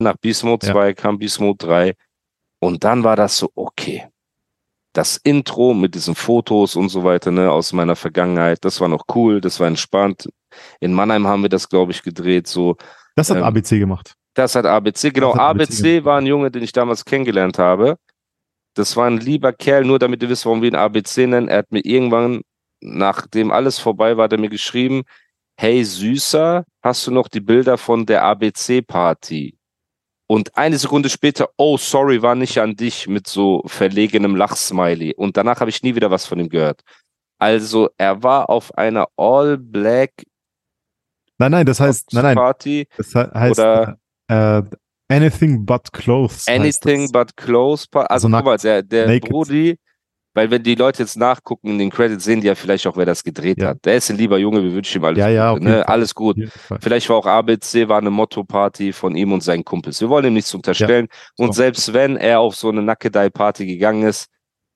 Nach Beast Mode Ja. 2 kam Mode 3 und dann war das so, okay. Das Intro mit diesen Fotos und so weiter, ne, aus meiner Vergangenheit, das war noch cool, das war entspannt. In Mannheim haben wir das, glaube ich, gedreht, so. Das hat Ähm, ABC gemacht. Das hat ABC, genau. Hat ABC ABC war ein Junge, den ich damals kennengelernt habe. Das war ein lieber Kerl, nur damit ihr wisst, warum wir ihn ABC nennen. Er hat mir irgendwann, nachdem alles vorbei war, hat er mir geschrieben, hey Süßer, hast du noch die Bilder von der ABC-Party? Und eine Sekunde später, oh, sorry, war nicht an dich mit so verlegenem Lachsmiley. Und danach habe ich nie wieder was von ihm gehört. Also, er war auf einer All-Black Nein, nein, das heißt, nein, nein, Party. das he- heißt Oder- äh, Anything but Clothes. Anything but close. Pa- Also, Also guck mal, der, der. Brody, weil wenn die Leute jetzt nachgucken in den Credits, sehen die ja vielleicht auch, wer das gedreht Ja. hat. Der ist ein lieber Junge, wir wünschen ihm alles Ja, ja, Gute. jeden Ne? Alles gut. Vielleicht war auch ABC, war eine Motto-Party von ihm und seinen Kumpels. Wir wollen ihm nichts unterstellen. Und So. selbst wenn er auf so eine Nackedei-Party gegangen ist,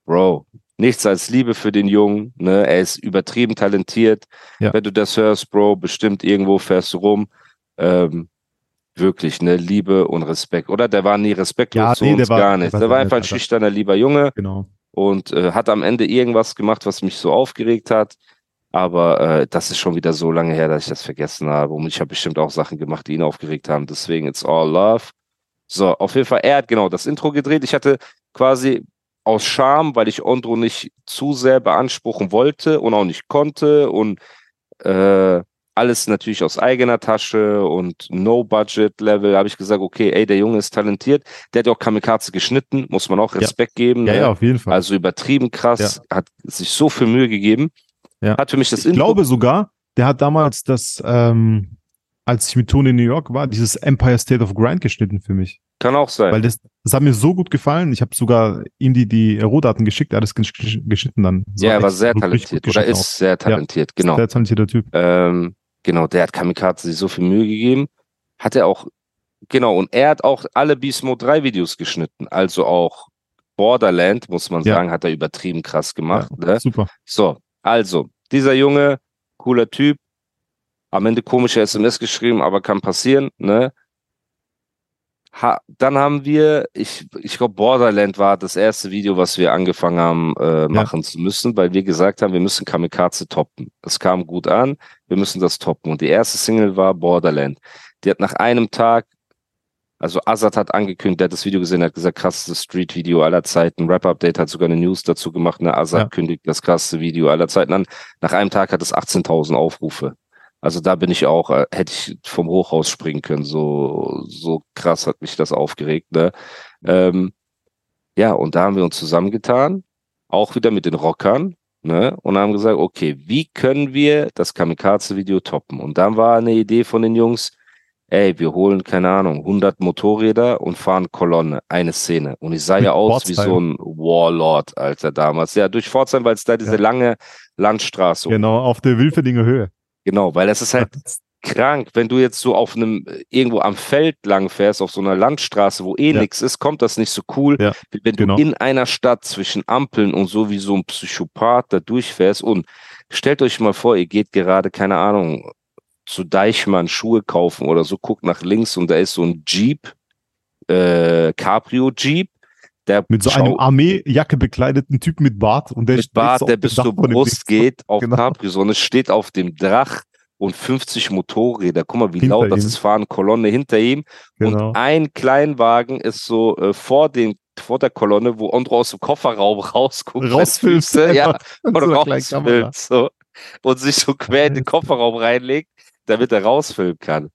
Bro, nichts als Liebe für den Jungen. Ne? Er ist übertrieben talentiert. Ja. Wenn du das hörst, Bro, bestimmt irgendwo fährst du rum. Ähm, wirklich, ne, Liebe und Respekt. Oder der war nie respektlos Ja, zu nee, uns, war- gar der nicht. war Der war einfach ein schüchterner, lieber Junge Genau. Und äh, hat am Ende irgendwas gemacht, was mich so aufgeregt hat. Aber äh, das ist schon wieder so lange her, dass ich das vergessen habe. Und ich habe bestimmt auch Sachen gemacht, die ihn aufgeregt haben. Deswegen, it's all love. So, auf jeden Fall, er hat genau das Intro gedreht. Ich hatte quasi aus Scham, weil ich Ondro nicht zu sehr beanspruchen wollte und auch nicht konnte und äh, alles natürlich aus eigener Tasche und No-Budget-Level, habe ich gesagt, okay, ey, der Junge ist talentiert. Der hat ja auch Kamikaze geschnitten, muss man auch Ja. Respekt geben. Ja, ne? ja, auf jeden Fall. Also übertrieben krass, hat sich so viel Mühe gegeben. Ja. Hat für mich das ich glaube sogar, der hat damals das, ähm, als ich mit Tony in New York war, dieses Empire State of Grind geschnitten für mich. kann auch sein. Weil das, das hat mir so gut gefallen. Ich habe sogar ihm die, die Rohdaten geschickt, alles gesch- gesch- geschnitten dann. Das ja, er war sehr talentiert oder ist sehr talentiert, genau. auch. Sehr talentierter Typ. Ähm, genau, der hat Kamikaze sich so viel Mühe gegeben. Hat er auch, genau, und er hat auch alle Beast Mode 3 Videos geschnitten. Also auch Borderland, muss man Ja. sagen, hat er übertrieben krass gemacht. Ne? Super. So, also, dieser Junge, cooler Typ, am Ende komische SMS geschrieben, aber kann passieren, ne? Ha, dann haben wir, ich, ich glaube, Borderland war das erste Video, was wir angefangen haben, äh, machen zu müssen, weil wir gesagt haben, wir müssen Kamikaze toppen. Es kam gut an, wir müssen das toppen. Und die erste Single war Borderland. Die hat nach einem Tag, also Azad hat angekündigt, der hat das Video gesehen, hat gesagt, krassestes Street-Video aller Zeiten. Rap-Update hat sogar eine News dazu gemacht, ne? Azad Ja. kündigt das krasseste Video aller Zeiten an. Nach einem Tag hat es 18.000 Aufrufe. Also da bin ich auch, äh, hätte ich vom Hochhaus springen können. So, so krass hat mich das aufgeregt. Ne? Ähm, ja, und da haben wir uns zusammengetan, auch wieder mit den Rockern, ne? Und haben gesagt, okay, wie können wir das Kamikaze-Video toppen? Und dann war eine Idee von den Jungs, ey, wir holen, keine Ahnung, 100 Motorräder und fahren Kolonne, eine Szene. Und ich sah ja aus wie Pforzheim. so ein Warlord, Alter, damals. Ja, durch Pforzheim, weil es da diese Ja. lange Landstraße Genau, auf der Wilferdinger Höhe. Genau, weil das ist halt krank, wenn du jetzt so auf einem, äh, irgendwo am Feld lang fährst, auf so einer Landstraße, wo eh Ja. nichts ist, kommt das nicht so cool, Ja, wenn genau. du in einer Stadt zwischen Ampeln und so wie so ein Psychopath da durchfährst und stellt euch mal vor, ihr geht gerade, keine Ahnung, zu Deichmann Schuhe kaufen oder so, guckt nach links und da ist so ein Jeep, äh, Cabrio Jeep, der Mit so einem Armeejacke bekleideten Typ mit Bart und der mit Bart, so der bis zur Brust geht, auf Genau. Capri-Sonne, steht auf dem Drach und 50 Motorräder. Guck mal, wie Hinter laut das ihm. ist, fahren Kolonne hinter ihm. Genau. Und ein Kleinwagen ist so äh, vor, den, vor der Kolonne, wo Andro aus dem Kofferraum rausguckt. Füße, ja, und so rausfilmt, so. Und sich so quer in den Kofferraum reinlegt, damit er rausfilmen kann.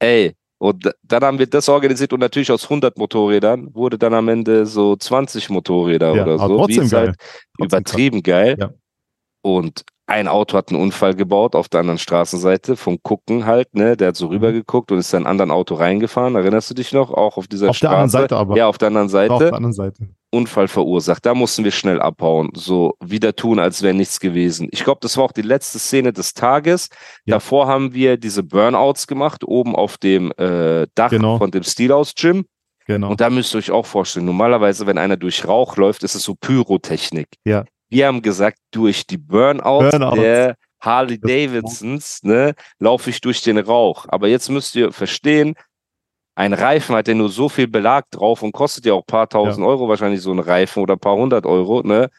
Ey, und dann haben wir das organisiert und natürlich aus 100 Motorrädern wurde dann am Ende so 20 Motorräder Ja, oder so. trotzdem geil. halt Trotzdem übertrieben geil. Ja. Und ein Auto hat einen Unfall gebaut auf der anderen Straßenseite vom Gucken halt, ne? Der hat so rübergeguckt und ist in ein anderen Auto reingefahren. Erinnerst du dich noch? Auch auf dieser Auf der Straße. anderen Seite aber. Ja, auf der anderen Seite. Auf der anderen Seite. Unfall verursacht. Da mussten wir schnell abhauen. So wieder tun, als wäre nichts gewesen. Ich glaube, das war auch die letzte Szene des Tages. Ja. Davor haben wir diese Burnouts gemacht, oben auf dem äh, Dach Genau. von dem Steelhouse-Gym. Genau. Und da müsst ihr euch auch vorstellen, normalerweise, wenn einer durch Rauch läuft, ist es so Pyrotechnik. Ja. Wir haben gesagt, durch die Burnouts, Burnouts. der Harley Davidsons, ne, laufe ich durch den Rauch. Aber jetzt müsst ihr verstehen, ein Reifen hat ja nur so viel Belag drauf und kostet ja auch ein paar tausend Euro wahrscheinlich so ein Reifen oder ein paar hundert Euro, ne?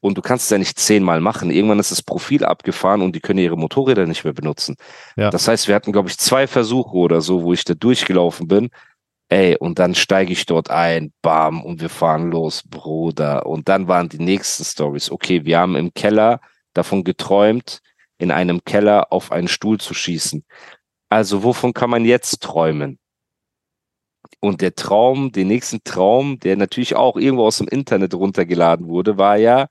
Und du kannst es ja nicht zehnmal machen. Irgendwann ist das Profil abgefahren und die können ihre Motorräder nicht mehr benutzen. Ja. Das heißt, wir hatten, glaube ich, zwei Versuche oder so, wo ich da durchgelaufen bin. Ey, und dann steige ich dort ein, bam, und wir fahren los, Bruder. Und dann waren die nächsten Stories. Okay, wir haben im Keller davon geträumt, in einem Keller auf einen Stuhl zu schießen. Also, wovon kann man jetzt träumen? Und der Traum, den nächsten Traum, der natürlich auch irgendwo aus dem Internet runtergeladen wurde, war ja,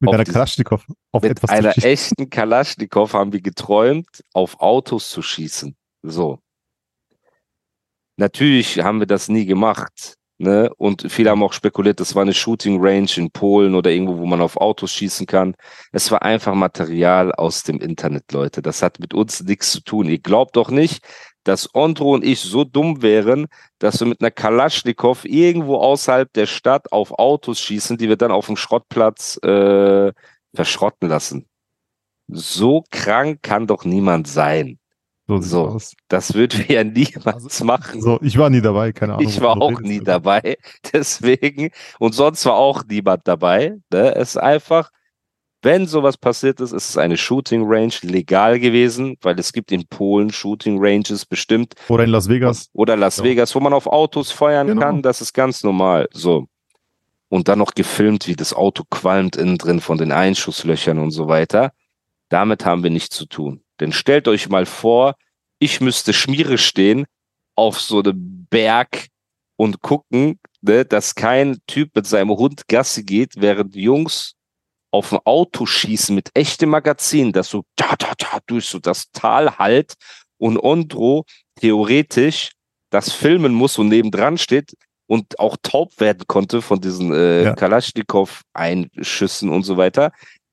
Mit einer Kalaschnikow auf mit etwas einer echten Kalaschnikow haben wir geträumt, auf Autos zu schießen. So. Natürlich haben wir das nie gemacht. Ne? Und viele haben auch spekuliert, das war eine Shooting Range in Polen oder irgendwo, wo man auf Autos schießen kann. Es war einfach Material aus dem Internet, Leute. Das hat mit uns nichts zu tun. Ihr glaubt doch nicht, dass Ondro und ich so dumm wären, dass wir mit einer Kalaschnikow irgendwo außerhalb der Stadt auf Autos schießen, die wir dann auf dem Schrottplatz äh, verschrotten lassen. So krank kann doch niemand sein. So, so. Das würden wir ja niemals machen. So, ich war nie dabei, keine Ahnung. Ich war auch nie dabei, deswegen. Und sonst war auch niemand dabei. Ne? Es ist einfach, wenn sowas passiert ist, ist es eine Shooting Range legal gewesen, weil es gibt in Polen Shooting Ranges bestimmt Oder in Las Vegas. oder Las Ja. Vegas, wo man auf Autos feuern Genau. kann. Das ist ganz normal. So. Und dann noch gefilmt, wie das Auto qualmt innen drin von den Einschusslöchern und so weiter. Damit haben wir nichts zu tun. Denn stellt euch mal vor, ich müsste Schmiere stehen auf so einem Berg und gucken, ne, dass kein Typ mit seinem Hund Gassi geht, während Jungs auf ein Auto schießen mit echtem Magazin, das so da, da, da durch so das Tal halt und Ondro theoretisch das filmen muss und nebendran steht und auch taub werden konnte von diesen äh, Ja. Kalaschnikow-Einschüssen und so weiter,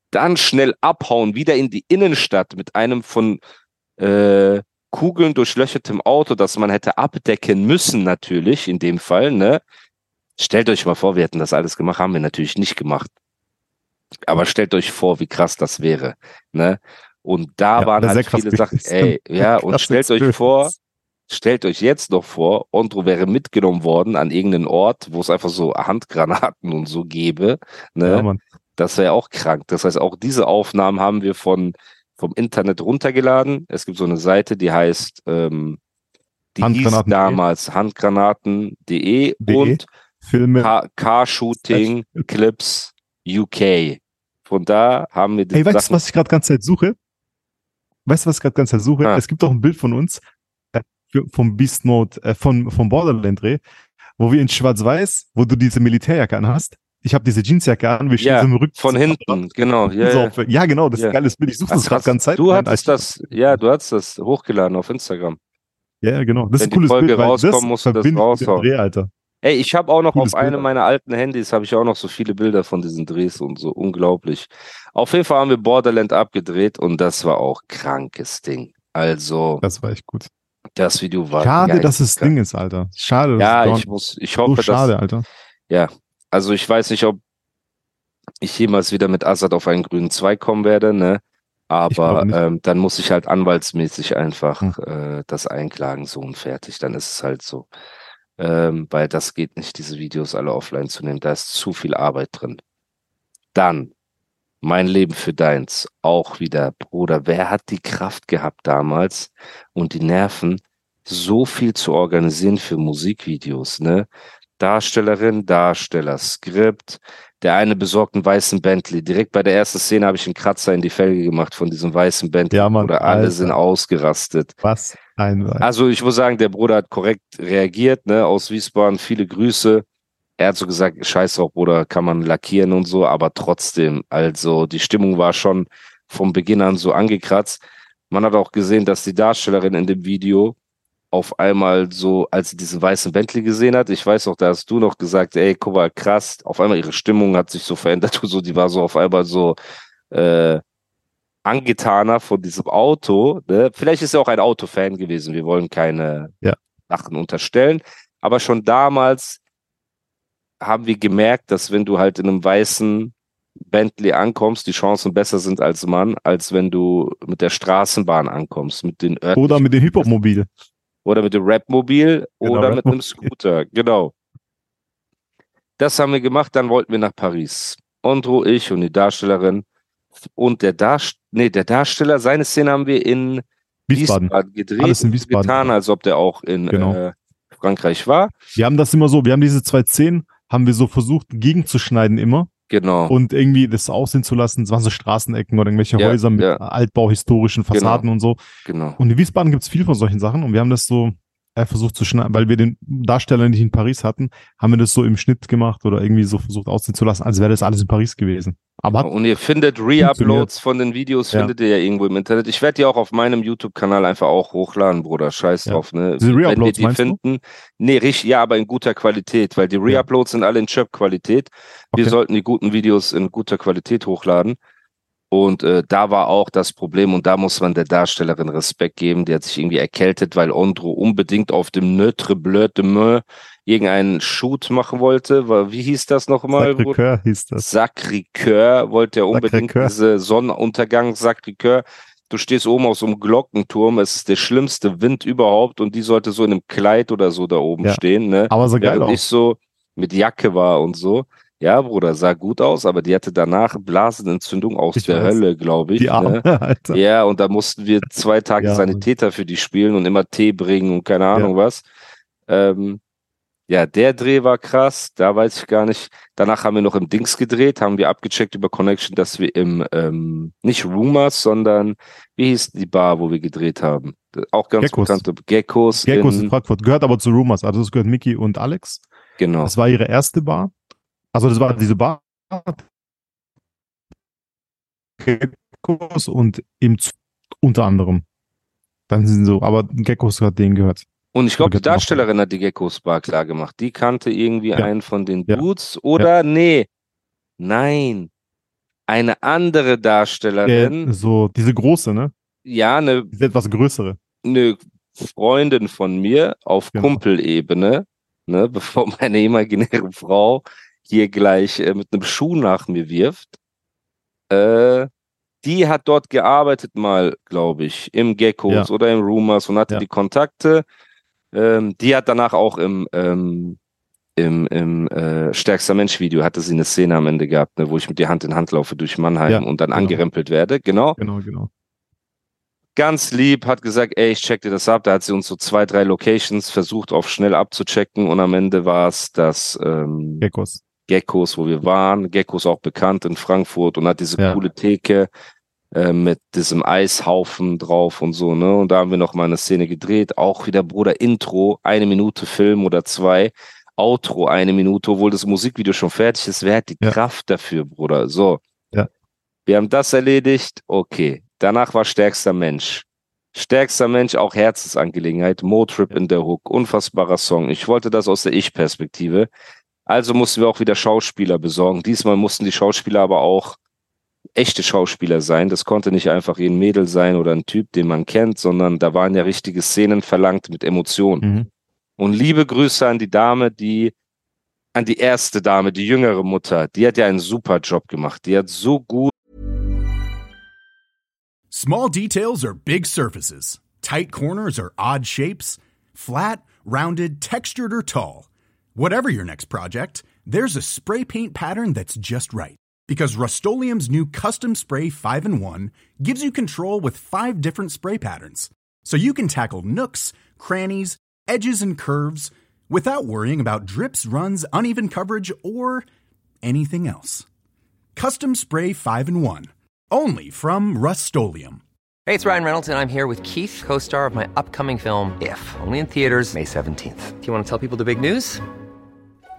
dann schnell abhauen, wieder in die Innenstadt mit einem von äh, Kugeln durchlöchertem Auto, das man hätte abdecken müssen, natürlich, in dem Fall, ne? Stellt euch mal vor, wir hätten das alles gemacht, haben wir natürlich nicht gemacht. Aber stellt euch vor, wie krass das wäre, ne? Und da Ja, waren halt viele Sachen, ey, ja, und stellt euch vor, stellt euch jetzt noch vor, Ondro wäre mitgenommen worden an irgendeinen Ort, wo es einfach so Handgranaten und so gäbe, ne? Ja. Das wäre auch krank. Das heißt, auch diese Aufnahmen haben wir von, vom Internet runtergeladen. Es gibt so eine Seite, die heißt, ähm, die hieß damals handgranaten.de De. und Filme. Car, Car Shooting Clips UK. Von da haben wir die Hey, weißt du, was ich gerade ganze Zeit suche? Weißt du, was ich gerade ganze Zeit suche? Ah. Es gibt doch ein Bild von uns äh, vom Beast Mode, äh, von, vom Borderland Dreh, wo wir in Schwarz-Weiß, wo du diese Militärjacke anhast. Ich habe diese Jeansjacke an, wir stehen Ja, so im Rücken. Von hinten, genau. Ja. So, ja, genau, das ist Ja. ein geiles Bild. Ich suche das gerade ganz Zeit. Du hattest das, ja, du hast das hochgeladen auf Instagram. Ja, genau. Das Wenn ist ein die cooles Folge Bild, das musst du das raushauen. Dreh, Alter. Ey, ich habe auch noch auf einem meiner alten Handys habe ich auch noch so viele Bilder von diesen Drehs und so unglaublich. Auf jeden Fall haben wir Borderland abgedreht und das war auch krankes Ding. Also Das war echt gut. das Video war Schade, dass es geisteskrank. Ding ist, Alter. Schade. Ja, ich muss, ich so hoffe, schade, dass Alter. also ich weiß nicht, ob ich jemals wieder mit Assad auf einen grünen Zweig kommen werde, ne? Aber ähm, dann muss ich halt anwaltsmäßig einfach Hm. äh, das einklagen, so und fertig. Dann ist es halt so. Ähm, weil das geht nicht, diese Videos alle offline zu nehmen. Da ist zu viel Arbeit drin. Dann, mein Leben für deins. Auch wieder, Bruder, wer hat die Kraft gehabt damals und die Nerven, so viel zu organisieren für Musikvideos, ne? Darstellerin, Darsteller, Skript. Der eine besorgt einen weißen Bentley. Direkt bei der ersten Szene habe ich einen Kratzer in die Felge gemacht von diesem weißen Bentley. Ja, Mann, Oder alle Alter. sind ausgerastet. Was ein Also ich muss sagen, der Bruder hat korrekt reagiert, ne, aus Wiesbaden. Viele Grüße. Er hat so gesagt, scheiß drauf, Bruder, kann man lackieren und so, aber trotzdem, also die Stimmung war schon vom Beginn an so angekratzt. Man hat auch gesehen, dass die Darstellerin in dem Video auf einmal so, als sie diesen weißen Bentley gesehen hat, ich weiß auch, da hast du noch gesagt, ey, guck mal, krass, auf einmal ihre Stimmung hat sich so verändert, so, die war so auf einmal so äh, angetaner von diesem Auto. Ne? Vielleicht ist er auch ein Autofan gewesen, wir wollen keine ja. Sachen unterstellen, aber schon damals haben wir gemerkt, dass wenn du halt in einem weißen Bentley ankommst, die Chancen besser sind als Mann, als wenn du mit der Straßenbahn ankommst, mit den Oder mit dem Hip-Hop-Mobil. Oder mit dem Rap-Mobil genau, oder Rap mit einem Scooter. Genau. Das haben wir gemacht, dann wollten wir nach Paris. Andro, ich und die Darstellerin. Und der, Darst nee, der Darsteller, seine Szene haben wir in Wiesbaden, Wiesbaden gedreht. Alles in Wiesbaden. Getan, als ob der auch in genau. äh, Frankreich war. Wir haben das immer so, wir haben diese zwei Szenen, haben wir so versucht gegenzuschneiden immer. Genau. Und irgendwie das aussehen zu lassen. Es waren so Straßenecken oder irgendwelche ja, Häuser mit ja. altbauhistorischen Fassaden genau. und so. Genau. Und in Wiesbaden gibt es viel von solchen Sachen und wir haben das so äh, versucht zu schneiden, weil wir den Darsteller nicht in Paris hatten, haben wir das so im Schnitt gemacht oder irgendwie so versucht aussehen zu lassen, als wäre das alles in Paris gewesen. Aber und ihr findet Reuploads von den Videos, ja. findet ihr ja irgendwo im Internet. Ich werde die auch auf meinem YouTube-Kanal einfach auch hochladen, Bruder. Scheiß ja. drauf, ne? Diese Wenn ihr die finden. Du? Nee, richtig, ja, aber in guter Qualität, weil die Reuploads ja. sind alle in Chirp-Qualität. Wir okay. sollten die guten Videos in guter Qualität hochladen. Und äh, da war auch das Problem, und da muss man der Darstellerin Respekt geben, die hat sich irgendwie erkältet, weil Ondro unbedingt auf dem Neutre Bleu de Meur irgendeinen Shoot machen wollte. Wie hieß das nochmal? Sacré-Cœur hieß das. Sacré-Cœur wollte er unbedingt diese Sonnenuntergang Sacré-Cœur. Du stehst oben auf so einem Glockenturm, es ist der schlimmste Wind überhaupt und die sollte so in einem Kleid oder so da oben ja. stehen. Ne? Aber so geil Während ich so mit Jacke war und so. Ja, Bruder, sah gut aus, aber die hatte danach Blasenentzündung aus ich der weiß. Hölle, glaube ich. Die Arme, ne? Alter. Ja, und da mussten wir zwei Tage ja, Sanitäter für die spielen und immer Tee bringen und keine Ahnung ja. was. Ähm, ja, der Dreh war krass, da weiß ich gar nicht. Danach haben wir noch im Dings gedreht, haben wir abgecheckt über Connection, dass wir im, ähm, nicht Rumors, sondern wie hieß die Bar, wo wir gedreht haben? Auch ganz Geckos. bekannte Geckos. Geckos in, in Frankfurt, gehört aber zu Rumors, also das gehört Mickey und Alex. Genau. Das war ihre erste Bar. Also das war diese Bar Geckos und im unter anderem. Dann sind so, aber Geckos hat denen gehört. Und ich glaube, die Darstellerin hat die Geckos Bar klar gemacht. Die kannte irgendwie ja. einen von den Dudes ja. oder ja. nee. Nein. Eine andere Darstellerin. Äh, so, diese große, ne? Ja, eine. Diese etwas größere. Eine Freundin von mir auf genau. Kumpelebene, ne, bevor meine imaginäre Frau hier gleich äh, mit einem Schuh nach mir wirft. Äh, die hat dort gearbeitet mal, glaube ich, im Geckos ja. oder im Rumors und hatte ja. die Kontakte. Ähm, die hat danach auch im, ähm, im, im äh, Stärkster Mensch-Video hatte sie eine Szene am Ende gehabt, ne, wo ich mit der Hand in Hand laufe durch Mannheim ja, und dann genau. angerempelt werde. Genau. Genau, genau. Ganz lieb, hat gesagt, ey, ich check dir das ab. Da hat sie uns so zwei, drei Locations versucht, auf schnell abzuchecken und am Ende war es das ähm, Geckos. Geckos, wo wir waren. Geckos auch bekannt in Frankfurt und hat diese ja. coole Theke äh, mit diesem Eishaufen drauf und so, ne? Und da haben wir noch mal eine Szene gedreht. Auch wieder, Bruder, Intro, eine Minute Film oder zwei. Outro, eine Minute, obwohl das Musikvideo schon fertig ist. Wer hat die ja. Kraft dafür, Bruder? So. Ja. Wir haben das erledigt. Okay. Danach war stärkster Mensch. Stärkster Mensch, auch Herzensangelegenheit. Motrip in der Hook. Unfassbarer Song. Ich wollte das aus der Ich-Perspektive. Also mussten wir auch wieder Schauspieler besorgen. Diesmal mussten die Schauspieler aber auch echte Schauspieler sein. Das konnte nicht einfach ein Mädel sein oder ein Typ, den man kennt, sondern da waren ja richtige Szenen verlangt mit Emotionen. Mhm. Und liebe Grüße an die Dame, die, an die erste Dame, die jüngere Mutter. Die hat ja einen super Job gemacht. Die hat so gut. Small details are big surfaces. Tight corners are odd shapes. Flat, rounded, textured or tall. Whatever your next project, there's a spray paint pattern that's just right. Because Rust new Custom Spray 5 in 1 gives you control with five different spray patterns. So you can tackle nooks, crannies, edges, and curves without worrying about drips, runs, uneven coverage, or anything else. Custom Spray 5 in 1. Only from Rust Hey, it's Ryan Reynolds, and I'm here with Keith, co star of my upcoming film, If, only in theaters, May 17th. Do you want to tell people the big news?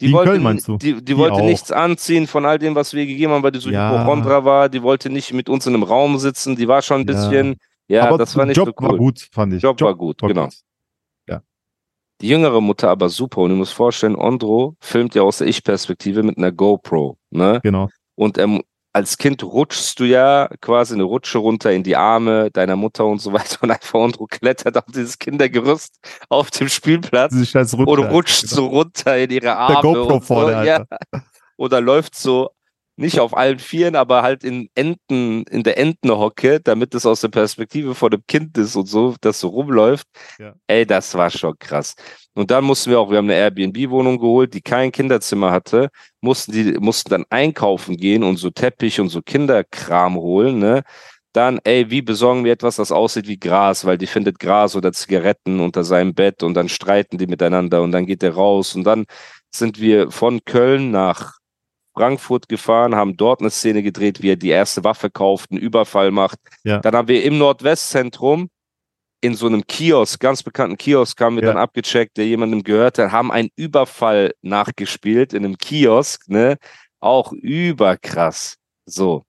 die, Die wollte, Köln die, die, Die wollte auch. nichts anziehen von all dem, was wir gegeben haben, weil die so Ja. Hypochondra war. Die wollte nicht mit uns in einem Raum sitzen. Die war schon ein Ja. bisschen, ja, aber das war nicht Job so cool. war gut, fand ich. Job war gut, genau. Die jüngere Mutter aber super. Und du musst vorstellen, Ondro filmt ja aus der Ich-Perspektive mit einer GoPro. Ne? Genau. Und ähm, als Kind rutschst du ja quasi eine Rutsche runter in die Arme deiner Mutter und so weiter. Und einfach Ondro klettert auf dieses Kindergerüst auf dem Spielplatz und rutscht genau. so runter in ihre Der Arme. GoPro und so, vorne, ja. Oder läuft so nicht auf allen Vieren, aber halt in Enten, in der Entenhocke, damit es aus der Perspektive von dem Kind ist und so, das so rumläuft. Ja. Ey, das war schon krass. Und dann mussten wir auch, wir haben eine Airbnb-Wohnung geholt, die kein Kinderzimmer hatte, mussten die, mussten dann einkaufen gehen und so Teppich und so Kinderkram holen, ne? Dann, ey, wie besorgen wir etwas, das aussieht wie Gras, weil die findet Gras oder Zigaretten unter seinem Bett und dann streiten die miteinander und dann geht er raus und dann sind wir von Köln nach Frankfurt gefahren, haben dort eine Szene gedreht, wie er die erste Waffe kauft, einen Überfall macht. Ja. Dann haben wir im Nordwestzentrum in so einem Kiosk, ganz bekannten Kiosk, haben wir Ja. dann abgecheckt, der jemandem gehört hat, haben einen Überfall nachgespielt in einem Kiosk, ne? Auch überkrass. So.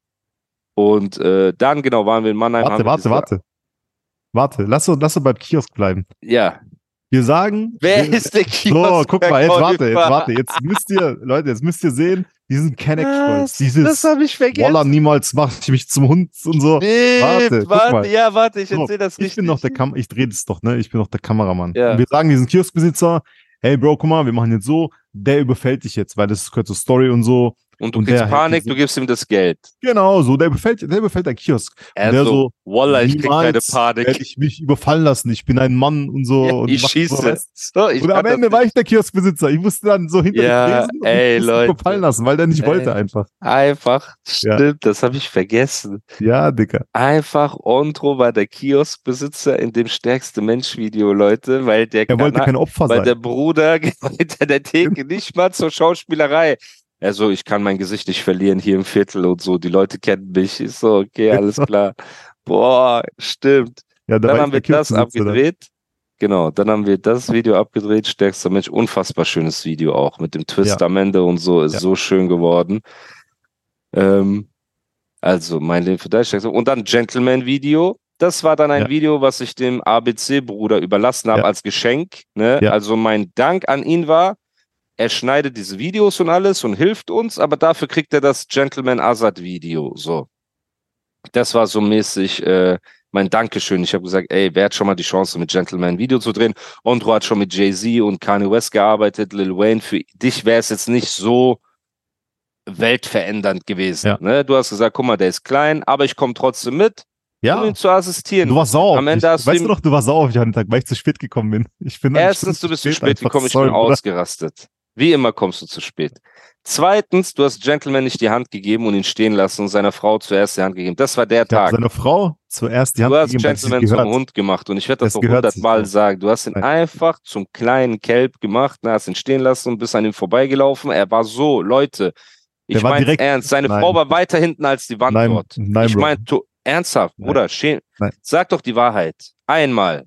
Und äh, dann, genau, waren wir in Mannheim. Warte, warte, warte. Warte, lass uns, lass uns beim Kiosk bleiben. Ja. Wir sagen. Wer wir, ist der Kiosk? So, guck mal, jetzt warte, jetzt warte. Jetzt müsst ihr, Leute, jetzt müsst ihr sehen, diesen Kenneck-Stolz. Dieses das habe ich vergessen. Walla, niemals mach ich mich zum Hund und so. Nee, Warte, warte, ja, warte, ich So, erzähl das Ich richtig. bin doch der Kam ich drehe das doch, ne? Ich bin doch der Kameramann. Ja. Und wir sagen diesen Kioskbesitzer, hey Bro, guck mal, wir machen jetzt so, der überfällt dich jetzt, weil das gehört zur Story und so. Und du und kriegst der Panik, du gibst ihm das Geld. Genau, so, der überfällt, der überfällt dein Kiosk. Er Und der so, Wallah, ich krieg keine Panik. Werde ich mich überfallen lassen, ich bin ein Mann und so. Ja, und ich schieße. So, ich und am Ende war ich der Kioskbesitzer. Ich musste dann so hinter Ja, und ey, musste Leute. überfallen lassen, weil der nicht Ey. wollte einfach. Einfach, Ja. stimmt, das habe ich vergessen. Ja, Dicker. Einfach, Ondro war der Kioskbesitzer in dem stärkste Mensch-Video, Leute, weil der, Er wollte kein Opfer weil sein. der Bruder hinter der Theke nicht mal zur Schauspielerei. Also, ich kann mein Gesicht nicht verlieren hier im Viertel und so. Die Leute kennen mich. Ist so, okay, alles klar. Boah, stimmt. ja, da dann haben ich wir das abgedreht. Genau, dann haben wir das Video abgedreht. Stärkster Mensch, unfassbar schönes Video auch mit dem Twist Ja. am Ende und so. Ist Ja. so schön geworden. Ähm, also, mein Leben für dich. Stärkster- Und dann Gentleman-Video. Das war dann ein Ja. Video, was ich dem ABC-Bruder überlassen habe als Geschenk. Ne? Also, mein Dank an ihn war, er schneidet diese Videos und alles und hilft uns, aber dafür kriegt er das Gentleman Azad Video. So. Das war so mäßig äh, mein Dankeschön. Ich habe gesagt, ey, wer hat schon mal die Chance, mit Gentleman ein Video zu drehen? Ondro hat schon mit Jay-Z und Kanye West gearbeitet, Lil Wayne. Für dich wäre es jetzt nicht so weltverändernd gewesen. Ja. Ne? Du hast gesagt, guck mal, der ist klein, aber ich komme trotzdem mit, um Ja, ihm zu assistieren. du warst sauer. Am Ende mich. hast weißt du doch, du warst sauer auf mich an dem Tag, weil ich zu spät gekommen bin. Ich bin Erstens, du bist zu spät gekommen, ich Sorry, bin Bruder. ausgerastet. Wie immer kommst du zu spät. Zweitens, du hast Gentleman nicht die Hand gegeben und ihn stehen lassen und seiner Frau zuerst die Hand gegeben. Das war der Ich Tag. seine Frau zuerst die Hand Du hast gegeben, Gentleman zum. Hund gemacht und ich werde das Das noch hundertmal sagen. Du hast ihn Nein. einfach zum kleinen Kelb gemacht, ne, hast ihn stehen lassen und bist an ihm vorbeigelaufen. Er war so, Leute, ich meine ernst, seine Nein. Frau war weiter hinten als die Wand Nein, dort. nein, ich meine, ernsthaft, Nein. Bruder, sag doch die Wahrheit. Einmal.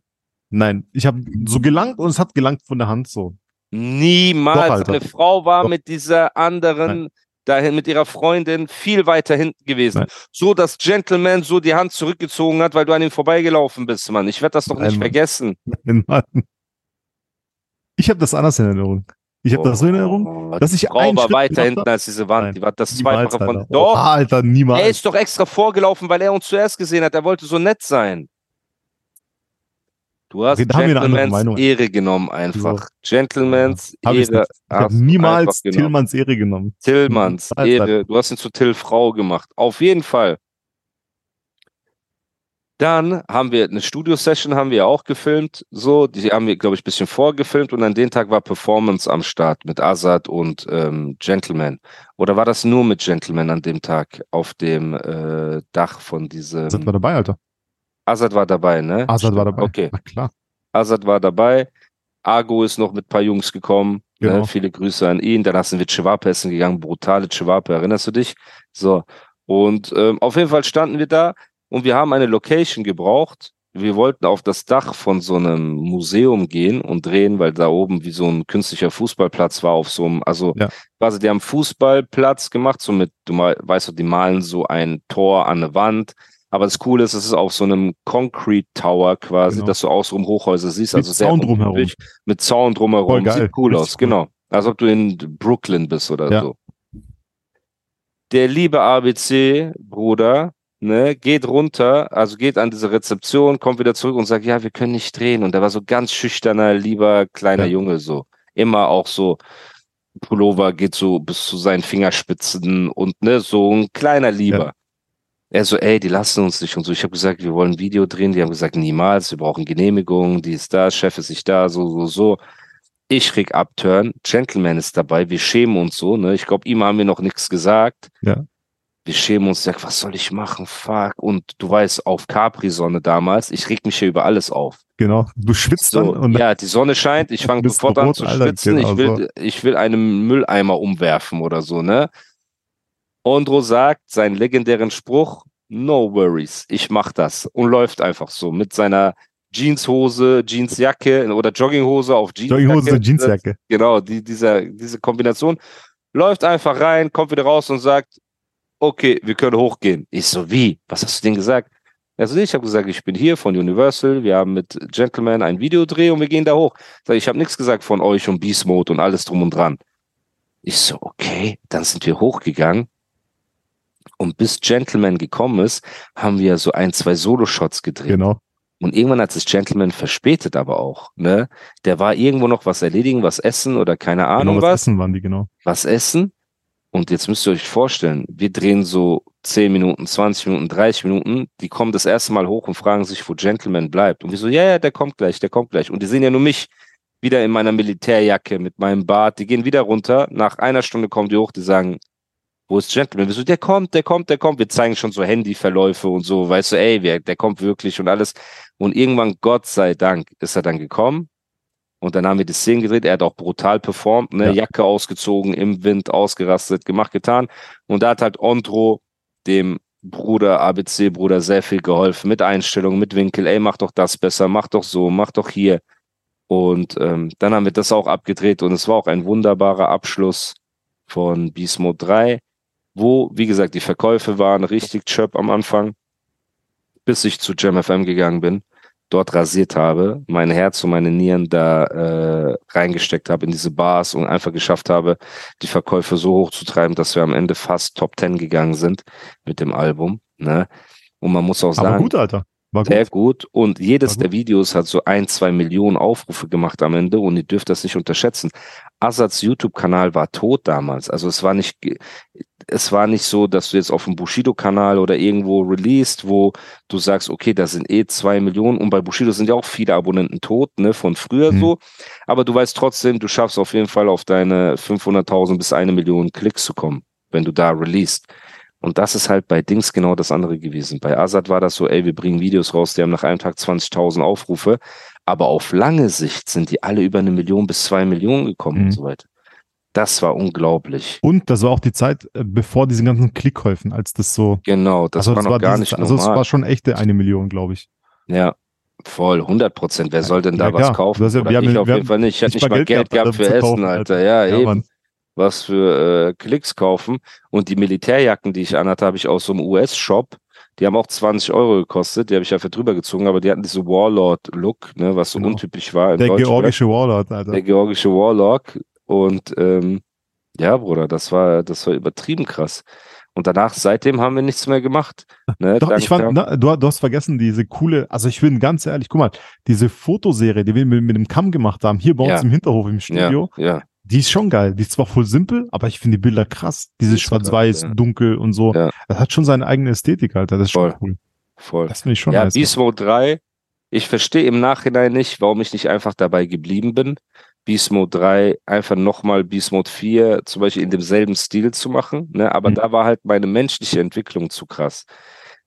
Nein, ich habe so gelangt und es hat gelangt von der Hand so. Niemals. Doch, Alter. Eine Frau war Doch. mit dieser anderen, dahin, mit ihrer Freundin viel weiter hinten gewesen. Nein. So, dass Gentleman so die Hand zurückgezogen hat, weil du an ihm vorbeigelaufen bist, Mann. Ich werde das doch nicht Nein, Mann. vergessen. Mann. Ich habe das anders in Erinnerung. Ich habe das so in Erinnerung, Oh, dass ich Frau einen war Schritt weiter hinten hab. als diese Wand. Nein, Die war das Niemals, Zweifache von. Alter. Doch, Oha, Alter, niemals. er ist doch extra vorgelaufen, weil er uns zuerst gesehen hat. Er wollte so nett sein. Du hast wir Gentlemans. Ehre genommen einfach. Gentlemans Hab ich Ehre. Ich habe niemals. Tillmanns Ehre genommen. Tillmanns. Ehre. Du hast ihn zu Till Frau gemacht. Auf jeden Fall. Dann haben wir eine Studio-Session haben wir auch gefilmt, so, die haben wir, glaube ich, ein bisschen vorgefilmt und an dem Tag war Performance am Start mit Azad und ähm, Gentleman. Oder war das nur mit Gentleman an dem Tag auf dem äh, Dach von diesem. Azad war dabei, Alter. Azad war dabei, ne? Azad war dabei. Okay. Na klar. Azad war dabei. Argo ist noch mit ein paar Jungs gekommen. Genau. Ne? Viele Grüße an ihn. Danach sind wir Chewape essen gegangen. Brutale Chewape, erinnerst du dich? So. Und ähm, auf jeden Fall standen wir da und wir haben eine Location gebraucht. Wir wollten auf das Dach von so einem Museum gehen und drehen, weil da oben wie so ein künstlicher Fußballplatz war auf so einem, also Ja. quasi die haben Fußballplatz gemacht, so mit, du mal, weißt du, die malen so ein Tor an eine Wand. Aber das Coole ist, es ist auf so einem Concrete Tower quasi, Genau. dass du außenrum Hochhäuser siehst. Mit also sehr Zaun drumherum. Mit Zaun drumherum. Sieht cool Richtig aus, cool. genau. Als ob du in Brooklyn bist oder Ja. so. Der liebe ABC-Bruder, ne, geht runter, also geht an diese Rezeption, kommt wieder zurück und sagt, ja, wir können nicht drehen. Und der war so ganz schüchterner, lieber kleiner Ja. Junge, so. Immer auch so, Pullover geht so bis zu seinen Fingerspitzen und ne, so ein kleiner Lieber. Ja. Er so, ey, die lassen uns nicht und so. Ich habe gesagt, wir wollen ein Video drehen. Die haben gesagt, niemals, wir brauchen Genehmigung, die ist da, Chef ist nicht da, so, so, so. Ich krieg Upturn, Gentleman ist dabei, wir schämen uns so, ne? Ich glaube, ihm haben wir noch nichts gesagt. Ja. Wir schämen uns, sag, was soll ich machen? Fuck. Und du weißt, auf Capri-Sonne damals, ich reg mich hier über alles auf. Genau. Du schwitzt dann So, und ja, die Sonne scheint, ich fange sofort an zu Alter, schwitzen. genau ich, will, ich will einen Mülleimer umwerfen oder so, ne? Ondro sagt seinen legendären Spruch, no worries, ich mach das. Und läuft einfach so mit seiner Jeanshose, Jeansjacke oder Jogginghose auf Jeansjacke. Jogginghose, Jeansjacke. Genau, die, dieser, diese Kombination. Läuft einfach rein, kommt wieder raus und sagt, okay, wir können hochgehen. Ich so, wie? Was hast du denn gesagt? Also ich habe gesagt, ich bin hier von Universal, wir haben mit Gentleman ein Videodreh und wir gehen da hoch. Ich habe nichts gesagt von euch und Beast Mode und alles drum und dran. Ich so, okay, dann sind wir hochgegangen. Und bis Gentleman gekommen ist, haben wir so ein, zwei Solo-Shots gedreht. Genau. Und irgendwann hat sich Gentleman verspätet aber auch, ne? Der war irgendwo noch was erledigen, was essen oder keine Ahnung genau, was was, essen waren die, genau. was essen. Und jetzt müsst ihr euch vorstellen, wir drehen so 10 Minuten, 20 Minuten, 30 Minuten. Die kommen das erste Mal hoch und fragen sich, wo Gentleman bleibt. Und wir so, ja, ja, der kommt gleich, der kommt gleich. Und die sehen ja nur mich wieder in meiner Militärjacke mit meinem Bart. Die gehen wieder runter. Nach einer Stunde kommen die hoch, die sagen, wo ist Gentleman? Wir so, der kommt, der kommt, der kommt. Wir zeigen schon so Handyverläufe und so, weißt du, ey, wer, der kommt wirklich und alles. Und irgendwann, Gott sei Dank, ist er dann gekommen. Und dann haben wir die Szene gedreht. Er hat auch brutal performt, ne? Ja. Jacke ausgezogen, im Wind ausgerastet, gemacht, getan. Und da hat halt Ondro dem Bruder, ABC-Bruder, sehr viel geholfen. Mit Einstellungen, mit Winkel. Ey, mach doch das besser, mach doch so, mach doch hier. Und ähm, dann haben wir das auch abgedreht und es war auch ein wunderbarer Abschluss von Mode 3, wo, wie gesagt, die Verkäufe waren richtig chirp am Anfang, bis ich zu JamFM gegangen bin, dort rasiert habe, mein Herz und meine Nieren da äh, reingesteckt habe in diese Bars und einfach geschafft habe, die Verkäufe so hoch zu treiben, dass wir am Ende fast Top 10 gegangen sind mit dem Album. Ne? Und man muss auch Aber sagen, gut, Alter. War sehr gut. gut. Und jedes gut. der Videos hat so ein, zwei Millionen Aufrufe gemacht am Ende und ihr dürft das nicht unterschätzen. Asads YouTube-Kanal war tot damals. Also es war nicht, es war nicht so, dass du jetzt auf dem Bushido-Kanal oder irgendwo released, wo du sagst, okay, da sind eh zwei Millionen und bei Bushido sind ja auch viele Abonnenten tot, ne, von früher Mhm. so. Aber du weißt trotzdem, du schaffst auf jeden Fall auf deine 500.000 bis eine Million Klicks zu kommen, wenn du da released. Und das ist halt bei Dings genau das andere gewesen. Bei Azad war das so, ey, wir bringen Videos raus, die haben nach einem Tag 20.000 Aufrufe. Aber auf lange Sicht sind die alle über eine Million bis zwei Millionen gekommen Mhm. und so weiter. Das war unglaublich. Und das war auch die Zeit, äh, bevor diesen ganzen Klickkäufen, als das so. Genau, das also war noch gar dieses- nicht Also es war schon echte eine Million, glaube ich. ja, voll, 100 Prozent. Wer soll denn da Ja, was klar. kaufen? Du hast ja- wir haben ich auf jeden Fall nicht. Ich hatte nicht mal Geld Geld gehabt, gehabt für zu Essen, kaufen, Alter. Alter. Ja, Ja, eben. Mann. was für äh, Klicks kaufen. Und die Militärjacken, die ich anhatte, habe ich aus so einem US-Shop. Die haben auch 20 Euro gekostet. Die habe ich einfach drüber gezogen, aber die hatten diese Warlord-Look, ne, was so Genau. untypisch war. Der georgische Warlord, Alter. Der georgische Warlock. Und ähm, ja, Bruder, das war, das war übertrieben krass. Und danach, seitdem haben wir nichts mehr gemacht. Ne? Doch, Dank ich fand, na, du, du hast vergessen, diese coole, also ich bin ganz ehrlich, guck mal, diese Fotoserie, die wir mit, mit dem Kamm gemacht haben, hier bei uns Ja. im Hinterhof im Studio, ja, ja, die ist schon geil. Die ist zwar voll simpel, aber ich finde die Bilder krass. Dieses Schwarz-Weiß, dunkel und so. Das hat schon seine eigene Ästhetik, Alter. Das ist schon Voll. cool. voll. Das finde ich schon Ja, nice. Beast Mode 3, ich verstehe im Nachhinein nicht, warum ich nicht einfach dabei geblieben bin. Beast Mode 3 einfach nochmal Beast Mode 4 zum Beispiel in demselben Stil zu machen. Ne? Aber Mhm. da war halt meine menschliche Entwicklung zu krass.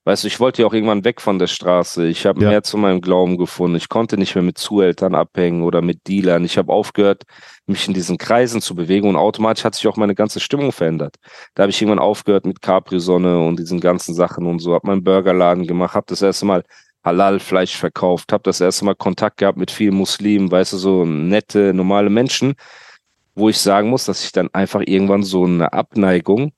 Weißt du, ich wollte ja auch irgendwann weg von der Straße. Ich habe Ja. mehr zu meinem Glauben gefunden. Ich konnte nicht mehr mit Zueltern abhängen oder mit Dealern. Ich habe aufgehört, mich in diesen Kreisen zu bewegen und automatisch hat sich auch meine ganze Stimmung verändert. Da habe ich irgendwann aufgehört mit Capri-Sonne und diesen ganzen Sachen und so. Habe meinen Burgerladen gemacht, habe das erste Mal Halal-Fleisch verkauft, habe das erste Mal Kontakt gehabt mit vielen Muslimen, weißt du, so nette, normale Menschen, wo ich sagen muss, dass ich dann einfach irgendwann so eine Abneigung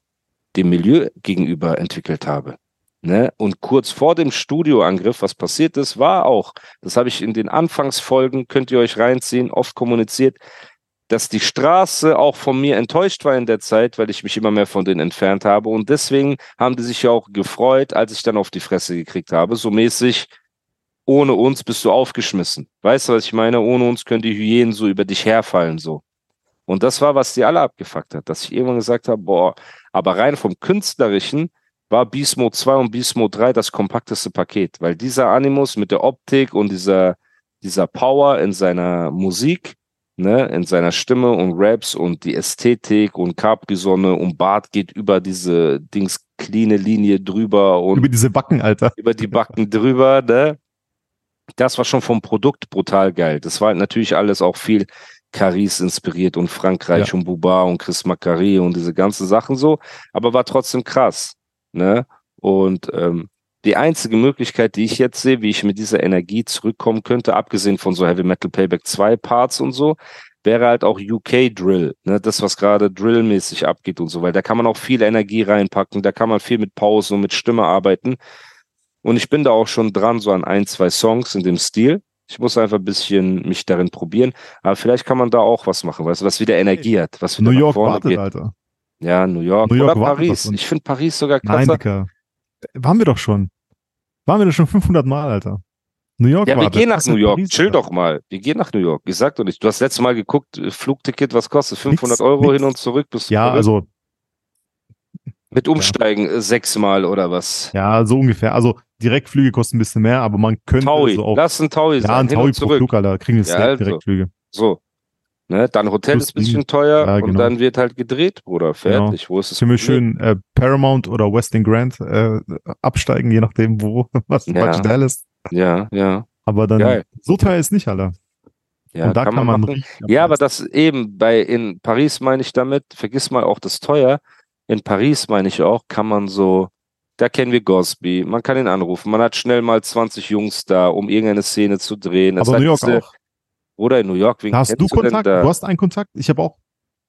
dem Milieu gegenüber entwickelt habe. Ne? Und kurz vor dem Studioangriff, was passiert ist, war auch, das habe ich in den Anfangsfolgen, könnt ihr euch reinziehen, oft kommuniziert, dass die Straße auch von mir enttäuscht war in der Zeit, weil ich mich immer mehr von denen entfernt habe. Und deswegen haben die sich ja auch gefreut, als ich dann auf die Fresse gekriegt habe. So mäßig, ohne uns bist du aufgeschmissen. Weißt du, was ich meine? Ohne uns können die Hyänen so über dich herfallen, so. Und das war, was die alle abgefuckt hat, dass ich irgendwann gesagt habe, boah, aber rein vom Künstlerischen war Mode 2 und Mode 3 das kompakteste Paket, weil dieser Animus mit der Optik und dieser, dieser Power in seiner Musik, ne, in seiner Stimme und Raps und die Ästhetik und Capri-Sonne und Bart geht über diese Dings cleane Linie drüber und Über diese Backen, Alter. über die Backen drüber, ne? Das war schon vom Produkt brutal geil. Das war halt natürlich alles auch viel Caris inspiriert und Frankreich Ja. und Buba und Chris Macari und diese ganzen Sachen so, aber war trotzdem krass, ne? Und ähm, die einzige Möglichkeit, die ich jetzt sehe, wie ich mit dieser Energie zurückkommen könnte, abgesehen von so Heavy Metal Payback 2 Parts und so, wäre halt auch UK Drill, ne? Das, was gerade Drill-mäßig abgeht und so, weil da kann man auch viel Energie reinpacken, da kann man viel mit Pause und mit Stimme arbeiten. Und ich bin da auch schon dran, so an ein, zwei Songs in dem Stil. Ich muss einfach ein bisschen mich darin probieren. Aber vielleicht kann man da auch was machen, weißt du, was wieder Energie hat, was wieder New York wartet, geht. Alter. Ja, New York, New York oder Paris. Ich finde Paris sogar Nein, krasser. Dicker. Waren wir doch schon. Waren wir doch schon 500 Mal, Alter. New York ja, wir wartet. gehen nach New York. Paris, Chill Alter. doch mal. Wir gehen nach New York. Ich sag doch nicht. Du hast letztes Mal geguckt, äh, Flugticket, was kostet? 500 Nix, Euro nix. hin und zurück. Bist Ja, also, Mit Umsteigen äh, sechsmal oder was? ja, so ungefähr. Also, Direktflüge kosten ein bisschen mehr, aber man könnte Taui. so auch. Lass ein Taui ja, sein. ein hin Taui und pro. Flug, Alter. Kriegen wir Ja, also. Direktflüge. So. Ne, dann Hotel Plus ist ein bisschen teuer Ja, und genau. dann wird halt gedreht, Bruder. Fertig. Wo ist das Können wir schön äh, Paramount oder Westin Grand äh, absteigen, je nachdem, wo, was Ja. Budget ist. Ja, ja. Aber dann, Geil. so teuer ist nicht, Alter. Ja, Und da kann, man, machen. richtig Ja, aber das eben bei in Paris meine ich damit, vergiss mal auch das teuer. In Paris meine ich auch, kann man so, da kennen wir Gosby, man kann ihn anrufen, man hat schnell mal 20 Jungs da, um irgendeine Szene zu drehen. Es Aber New York auch. Oder in New York, wen Da hast du Kontakt? da? Du hast einen Kontakt? Ich habe auch.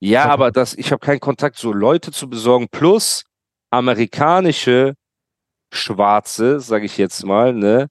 Ja, Sag aber das, ich habe keinen Kontakt, so Leute zu besorgen, plus amerikanische Schwarze, sage ich jetzt mal, ne,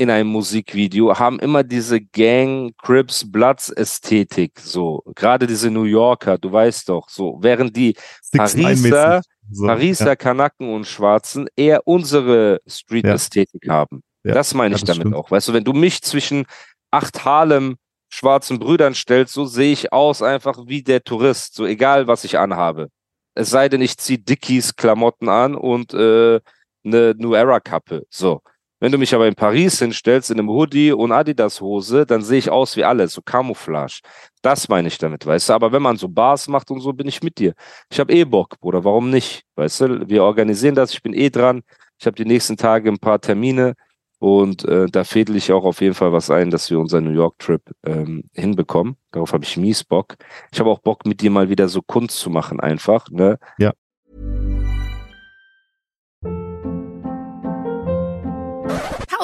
in einem Musikvideo, haben immer diese Gang, Crips, Bloods Ästhetik, so. Gerade diese New Yorker, du weißt doch, so. Während die Pariser. So, Pariser ja, Kanaken und Schwarzen eher unsere Street-Ästhetik haben. Ja, Das meine ja, ich das damit stimmt. auch. Weißt du, wenn du mich zwischen acht Harlem schwarzen Brüdern stellst, so sehe ich aus einfach wie der Tourist, so egal was ich anhabe. Es sei denn, ich ziehe Dickies Klamotten an und äh, eine New Era Kappe. So. Wenn du mich aber in Paris hinstellst, in einem Hoodie und Adidas Hose, dann sehe ich aus wie alle, so Camouflage. Das meine ich damit, weißt du. Aber wenn man so Bars macht und so, bin ich mit dir. Ich habe eh Bock, Bruder, warum nicht? Weißt du, wir organisieren das, ich bin eh dran. Ich habe die nächsten Tage ein paar Termine und äh, da fädel ich auch auf jeden Fall was ein, dass wir unseren New York-Trip ähm, hinbekommen. Darauf habe ich mies Bock. Ich habe auch Bock, mit dir mal wieder so Kunst zu machen, einfach. Ne?